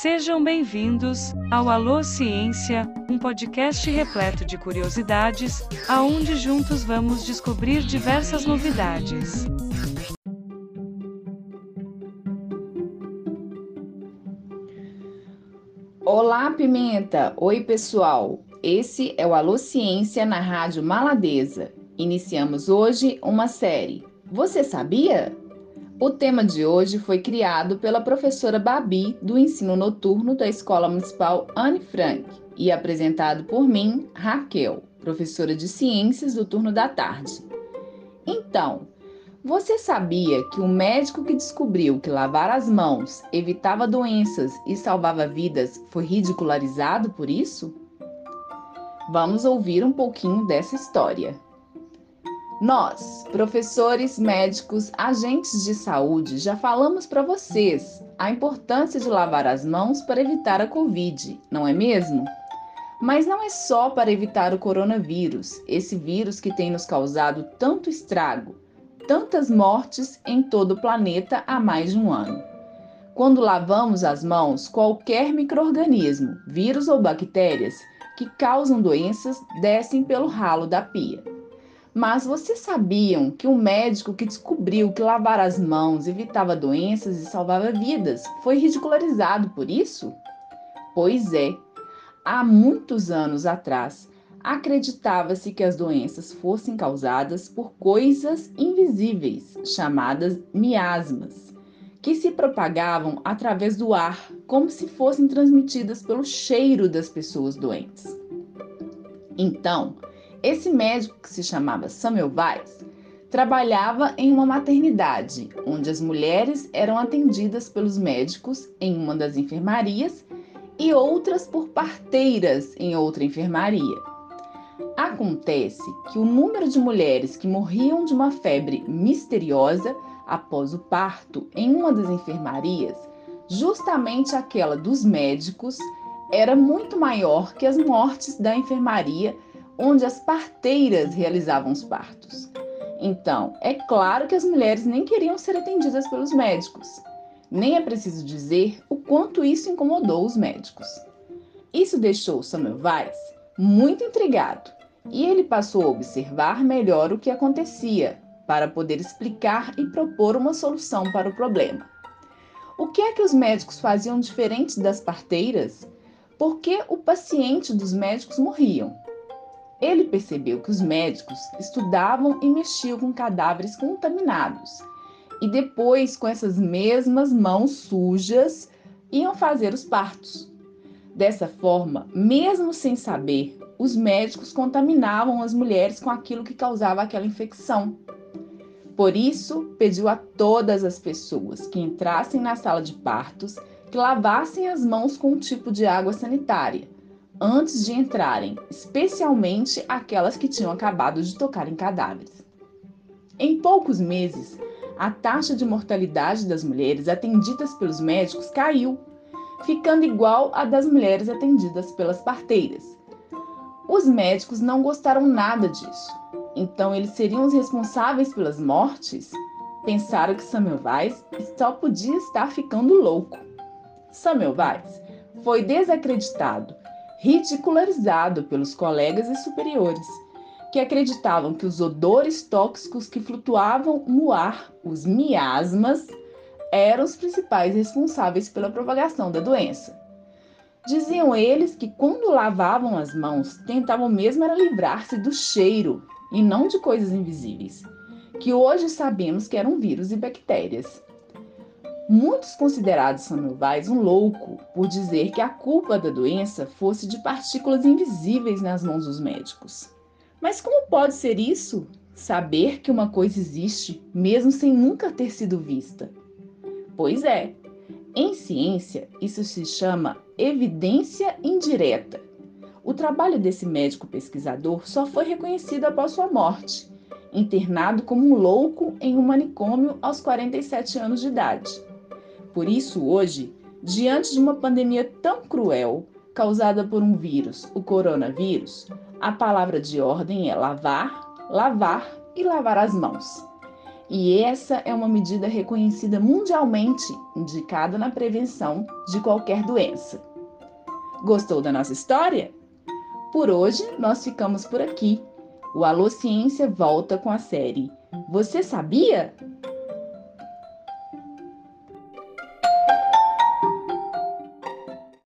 Sejam bem-vindos ao Alô Ciência, um podcast repleto de curiosidades, aonde juntos vamos descobrir diversas novidades. Olá, Pimenta! Oi, pessoal! Esse é o Alô Ciência na Rádio Maladeza. Iniciamos hoje uma série. Você sabia? O tema de hoje foi criado pela professora Babi, do ensino noturno da Escola Municipal Anne Frank, e apresentado por mim, Raquel, professora de ciências do turno da tarde. Então, você sabia que o médico que descobriu que lavar as mãos evitava doenças e salvava vidas foi ridicularizado por isso? Vamos ouvir um pouquinho dessa história. Nós, professores, médicos, agentes de saúde, já falamos para vocês a importância de lavar as mãos para evitar a Covid, não é mesmo? Mas não é só para evitar o coronavírus, esse vírus que tem nos causado tanto estrago, tantas mortes em todo o planeta há mais de um ano. Quando lavamos as mãos, qualquer microorganismo, vírus ou bactérias que causam doenças descem pelo ralo da pia. Mas vocês sabiam que o médico que descobriu que lavar as mãos evitava doenças e salvava vidas foi ridicularizado por isso? Pois é, há muitos anos atrás, acreditava-se que as doenças fossem causadas por coisas invisíveis, chamadas miasmas, que se propagavam através do ar, como se fossem transmitidas pelo cheiro das pessoas doentes. Então, esse médico, que se chamava Samuel Weiss, trabalhava em uma maternidade, onde as mulheres eram atendidas pelos médicos em uma das enfermarias e outras por parteiras em outra enfermaria. Acontece que o número de mulheres que morriam de uma febre misteriosa após o parto em uma das enfermarias, justamente aquela dos médicos, era muito maior que as mortes da enfermaria onde as parteiras realizavam os partos. Então, é claro que as mulheres nem queriam ser atendidas pelos médicos. Nem é preciso dizer o quanto isso incomodou os médicos. Isso deixou Samuel Weiss muito intrigado e ele passou a observar melhor o que acontecia para poder explicar e propor uma solução para o problema. O que é que os médicos faziam diferente das parteiras? Por que o paciente dos médicos morriam? Ele percebeu que os médicos estudavam e mexiam com cadáveres contaminados e depois, com essas mesmas mãos sujas, iam fazer os partos. Dessa forma, mesmo sem saber, os médicos contaminavam as mulheres com aquilo que causava aquela infecção. Por isso, pediu a todas as pessoas que entrassem na sala de partos que lavassem as mãos com um tipo de água sanitária antes de entrarem, especialmente aquelas que tinham acabado de tocar em cadáveres. Em poucos meses, a taxa de mortalidade das mulheres atendidas pelos médicos caiu, ficando igual à das mulheres atendidas pelas parteiras. Os médicos não gostaram nada disso, então eles seriam os responsáveis pelas mortes? Pensaram que Samuel Weiss só podia estar ficando louco. Samuel Weiss foi desacreditado ridicularizado pelos colegas e superiores, que acreditavam que os odores tóxicos que flutuavam no ar, os miasmas, eram os principais responsáveis pela propagação da doença. Diziam eles que quando lavavam as mãos, tentavam mesmo era livrar-se do cheiro e não de coisas invisíveis, que hoje sabemos que eram vírus e bactérias. Muitos considerados Weiss um louco por dizer que a culpa da doença fosse de partículas invisíveis nas mãos dos médicos. Mas como pode ser isso? Saber que uma coisa existe mesmo sem nunca ter sido vista? Pois é, em ciência isso se chama evidência indireta. O trabalho desse médico pesquisador só foi reconhecido após sua morte, internado como um louco em um manicômio aos 47 anos de idade. Por isso, hoje, diante de uma pandemia tão cruel, causada por um vírus, o coronavírus, a palavra de ordem é lavar, lavar e lavar as mãos. E essa é uma medida reconhecida mundialmente, indicada na prevenção de qualquer doença. Gostou da nossa história? Por hoje, nós ficamos por aqui. O Alô Ciência volta com a série Você sabia?